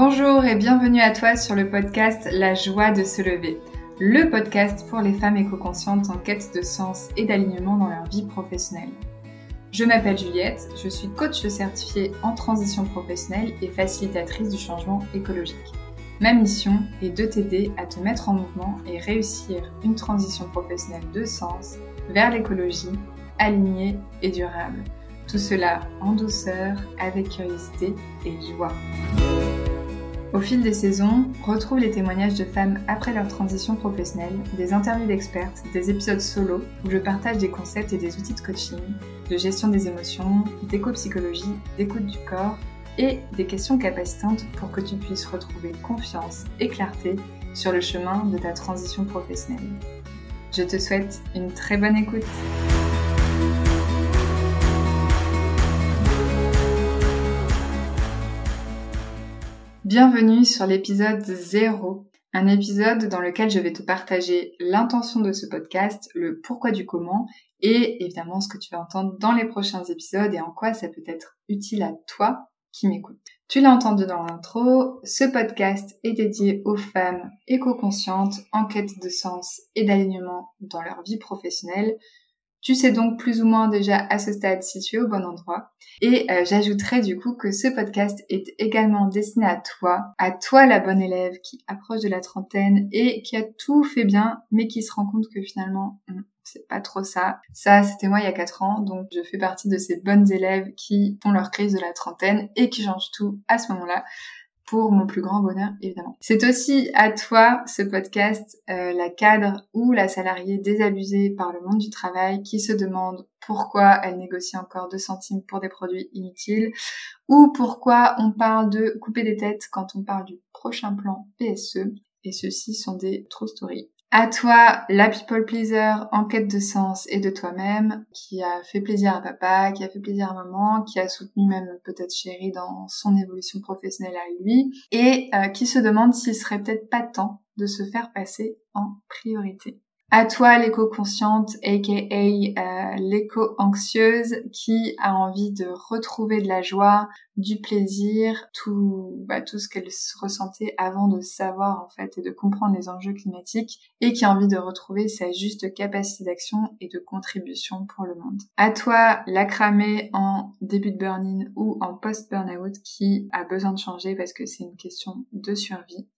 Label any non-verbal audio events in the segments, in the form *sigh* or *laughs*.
Bonjour et bienvenue à toi sur le podcast La joie de se lever, le podcast pour les femmes éco-conscientes en quête de sens et d'alignement dans leur vie professionnelle. Je m'appelle Juliette, je suis coach certifiée en transition professionnelle et facilitatrice du changement écologique. Ma mission est de t'aider à te mettre en mouvement et réussir une transition professionnelle de sens vers l'écologie, alignée et durable. Tout cela en douceur, avec curiosité et joie. Au fil des saisons, retrouve les témoignages de femmes après leur transition professionnelle, des interviews d'expertes, des épisodes solo où je partage des concepts et des outils de coaching, de gestion des émotions, d'éco-psychologie, d'écoute du corps et des questions capacitantes pour que tu puisses retrouver confiance et clarté sur le chemin de ta transition professionnelle. Je te souhaite une très bonne écoute. Bienvenue sur l'épisode 0, un épisode dans lequel je vais te partager l'intention de ce podcast, le pourquoi du comment et évidemment ce que tu vas entendre dans les prochains épisodes et en quoi ça peut être utile à toi qui m'écoutes. Tu l'as entendu dans l'intro, ce podcast est dédié aux femmes éco-conscientes en quête de sens et d'alignement dans leur vie professionnelle tu sais donc plus ou moins déjà à ce stade si tu es au bon endroit. Et euh, j'ajouterai du coup que ce podcast est également destiné à toi, à toi la bonne élève qui approche de la trentaine et qui a tout fait bien, mais qui se rend compte que finalement, hmm, c'est pas trop ça. Ça, c'était moi il y a 4 ans, donc je fais partie de ces bonnes élèves qui font leur crise de la trentaine et qui changent tout à ce moment-là pour mon plus grand bonheur, évidemment. C'est aussi à toi, ce podcast, euh, la cadre ou la salariée désabusée par le monde du travail qui se demande pourquoi elle négocie encore 2 centimes pour des produits inutiles ou pourquoi on parle de couper des têtes quand on parle du prochain plan PSE. Et ceux-ci sont des true stories. À toi, la people pleaser en quête de sens et de toi-même, qui a fait plaisir à papa, qui a fait plaisir à maman, qui a soutenu même peut-être chéri dans son évolution professionnelle à lui, et euh, qui se demande s'il serait peut-être pas temps de se faire passer en priorité. À toi l'éco-consciente, aka euh, l'éco-anxieuse, qui a envie de retrouver de la joie, du plaisir, tout, bah, tout ce qu'elle ressentait avant de savoir en fait et de comprendre les enjeux climatiques, et qui a envie de retrouver sa juste capacité d'action et de contribution pour le monde. À toi la cramée en début de burn-in ou en post-burnout qui a besoin de changer parce que c'est une question de survie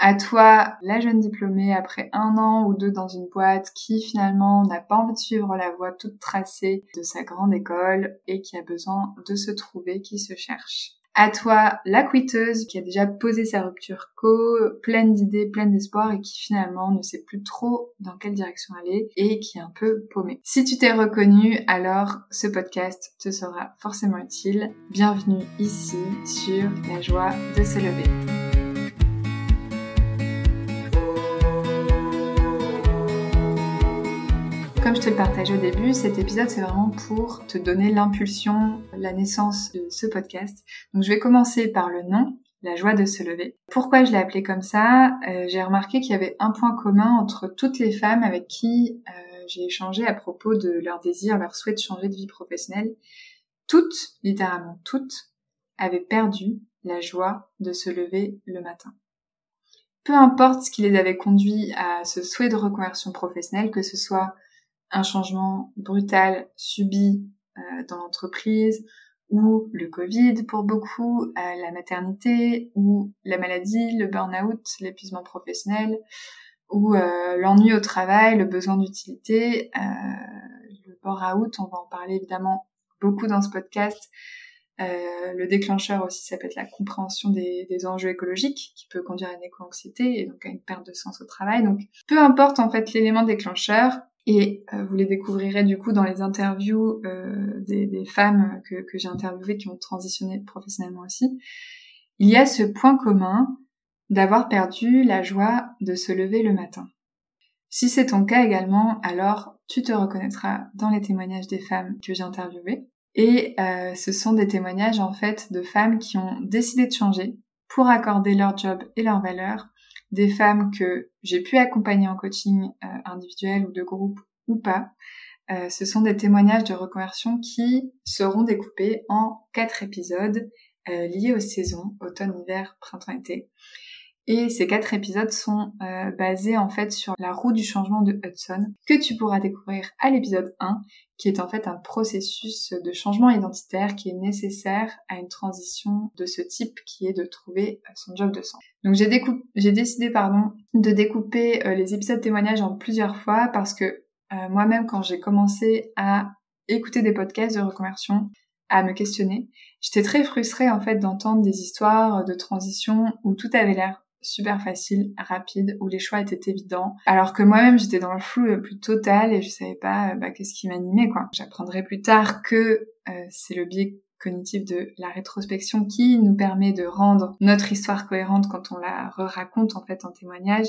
à toi, la jeune diplômée, après un an ou deux dans une boîte qui finalement n'a pas envie de suivre la voie toute tracée de sa grande école et qui a besoin de se trouver, qui se cherche. À toi, la quitteuse qui a déjà posé sa rupture co, pleine d'idées, pleine d'espoir et qui finalement ne sait plus trop dans quelle direction aller et qui est un peu paumée. Si tu t'es reconnu, alors ce podcast te sera forcément utile. Bienvenue ici sur la joie de se lever. Comme je te le partageais au début, cet épisode c'est vraiment pour te donner l'impulsion, la naissance de ce podcast. Donc je vais commencer par le nom, la joie de se lever. Pourquoi je l'ai appelé comme ça? Euh, J'ai remarqué qu'il y avait un point commun entre toutes les femmes avec qui euh, j'ai échangé à propos de leur désir, leur souhait de changer de vie professionnelle. Toutes, littéralement toutes, avaient perdu la joie de se lever le matin. Peu importe ce qui les avait conduits à ce souhait de reconversion professionnelle, que ce soit un changement brutal subi euh, dans l'entreprise ou le Covid pour beaucoup, euh, la maternité ou la maladie, le burn-out, l'épuisement professionnel ou euh, l'ennui au travail, le besoin d'utilité, le burn-out, on va en parler évidemment beaucoup dans ce podcast. Le déclencheur aussi, ça peut être la compréhension des, des, enjeux écologiques qui peut conduire à une éco-anxiété et donc à une perte de sens au travail. Donc, peu importe en fait l'élément déclencheur, et euh, vous les découvrirez du coup dans les interviews euh, des, femmes que, que j'ai interviewées qui ont transitionné professionnellement aussi. Il y a ce point commun d'avoir perdu la joie de se lever le matin. Si c'est ton cas également, alors tu te reconnaîtras dans les témoignages des femmes que j'ai interviewées. Et euh, ce sont des témoignages en fait de femmes qui ont décidé de changer pour accorder leur job et leurs valeurs des femmes que j'ai pu accompagner en coaching euh, individuel ou de groupe ou pas. Euh, ce sont des témoignages de reconversion qui seront découpés en quatre épisodes liés aux saisons, automne, hiver, printemps, été. Et ces quatre épisodes sont euh, basés en fait sur la roue du changement de Hudson, que tu pourras découvrir à l'épisode 1, qui est en fait un processus de changement identitaire qui est nécessaire à une transition de ce type qui est de trouver euh, son job de sang. Donc j'ai, j'ai décidé pardon, de découper euh, les épisodes témoignages en plusieurs fois parce que moi-même quand j'ai commencé à écouter des podcasts de reconversion, à me questionner, j'étais très frustrée en fait d'entendre des histoires de transition où tout avait l'air super facile, rapide, où les choix étaient évidents. Alors que moi-même, j'étais dans le flou le plus total et je savais pas bah, qu'est-ce qui m'animait, quoi. J'apprendrai plus tard que euh, c'est le biais cognitif de la rétrospection qui nous permet de rendre notre histoire cohérente quand on la re-raconte en fait en témoignage,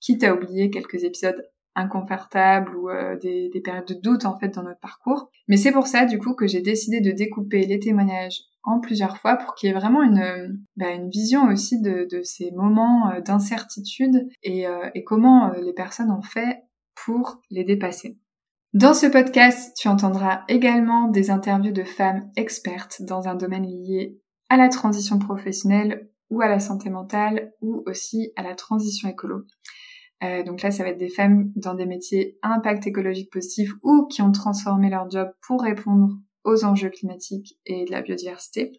quitte à oublier quelques épisodes inconfortables ou euh, des, des, périodes de doute en fait dans notre parcours. Mais c'est pour ça du coup que j'ai décidé de découper les témoignages en plusieurs fois pour qu'il y ait vraiment une, bah, une vision aussi de, ces moments euh, d'incertitude et, euh, comment euh, les personnes ont fait pour les dépasser. Dans ce podcast, tu entendras également des interviews de femmes expertes dans un domaine lié à la transition professionnelle ou à la santé mentale ou aussi à la transition écolo. Euh, donc là, ça va être des femmes dans des métiers à impact écologique positif ou qui ont transformé leur job pour répondre aux enjeux climatiques et de la biodiversité.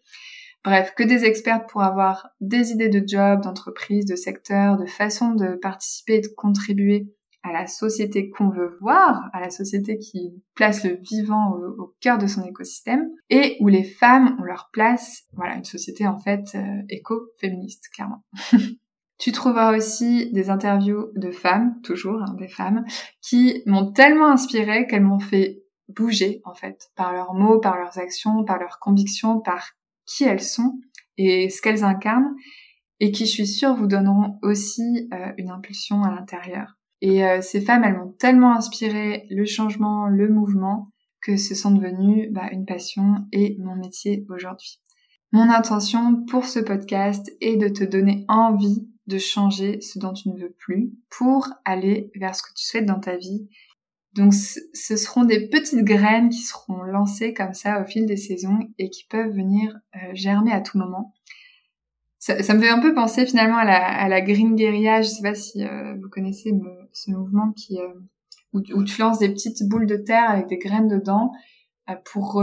Bref, que des experts pour avoir des idées de job, d'entreprise, de secteur, de façon de participer et de contribuer à la société qu'on veut voir, à la société qui place le vivant au, cœur de son écosystème, et où les femmes ont leur place, voilà, une société en fait euh, éco-féministe, clairement. *laughs* tu trouveras aussi des interviews de femmes, toujours hein, des femmes, qui m'ont tellement inspirée qu'elles m'ont fait bouger en fait par leurs mots, par leurs actions, par leurs convictions, par qui elles sont et ce qu'elles incarnent et qui je suis sûre vous donneront aussi euh, une impulsion à l'intérieur. Et euh, ces femmes, elles m'ont tellement inspiré le changement, le mouvement que ce sont devenues bah, une passion et mon métier aujourd'hui. Mon intention pour ce podcast est de te donner envie de changer ce dont tu ne veux plus pour aller vers ce que tu souhaites dans ta vie donc ce seront des petites graines qui seront lancées comme ça au fil des saisons et qui peuvent venir euh, germer à tout moment. Ça, me fait un peu penser finalement à la, à la green guérilla. Je sais pas si euh, vous connaissez ce mouvement qui euh, où, tu lances des petites boules de terre avec des graines dedans pour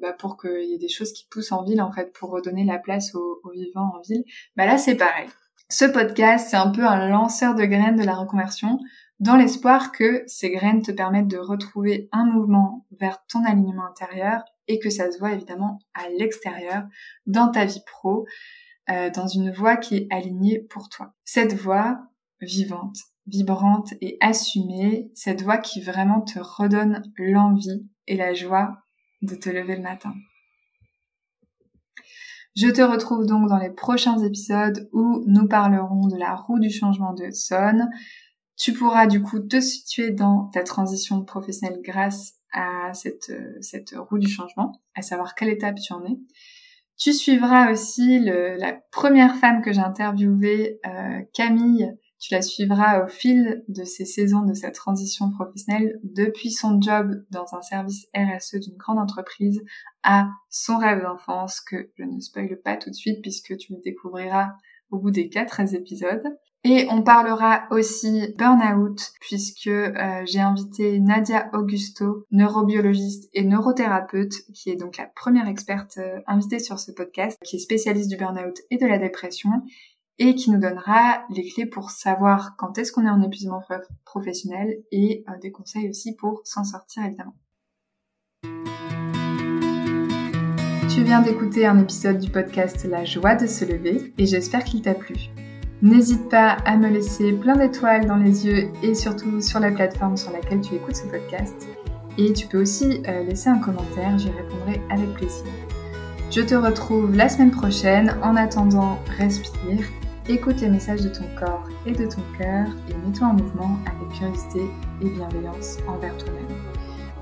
bah, pour qu'il y ait des choses qui poussent en ville en fait pour redonner la place aux, aux vivants en ville. Bah là c'est pareil. Ce podcast c'est un peu un lanceur de graines de la reconversion dans l'espoir que ces graines te permettent de retrouver un mouvement vers ton alignement intérieur et que ça se voit évidemment à l'extérieur, dans ta vie pro, euh, dans une voie qui est alignée pour toi. Cette voie vivante, vibrante et assumée, cette voie qui vraiment te redonne l'envie et la joie de te lever le matin. Je te retrouve donc dans les prochains épisodes où nous parlerons de la roue du changement de Son, tu pourras du coup te situer dans ta transition professionnelle grâce à cette, roue du changement, à savoir quelle étape tu en es. Tu suivras aussi la première femme que j'ai interviewée, euh, Camille. Tu la suivras au fil de ces saisons de sa transition professionnelle, depuis son job dans un service RSE d'une grande entreprise à son rêve d'enfance que je ne spoile pas tout de suite puisque tu le découvriras au bout des quatre épisodes. Et on parlera aussi burn-out puisque euh, j'ai invité Nadia Augusto, neurobiologiste et neurothérapeute, qui est donc la première experte euh, invitée sur ce podcast, qui est spécialiste du burn-out et de la dépression et qui nous donnera les clés pour savoir quand est-ce qu'on est en épuisement professionnel et euh, des conseils aussi pour s'en sortir évidemment. Tu viens d'écouter un épisode du podcast La joie de se lever et j'espère qu'il t'a plu. N'hésite pas à me laisser plein d'étoiles dans les yeux et surtout sur la plateforme sur laquelle tu écoutes ce podcast. Et tu peux aussi euh, laisser un commentaire, j'y répondrai avec plaisir. Je te retrouve la semaine prochaine. En attendant, respire, écoute les messages de ton corps et de ton cœur et mets-toi en mouvement avec curiosité et bienveillance envers toi-même.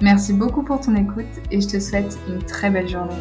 Merci beaucoup pour ton écoute et je te souhaite une très belle journée.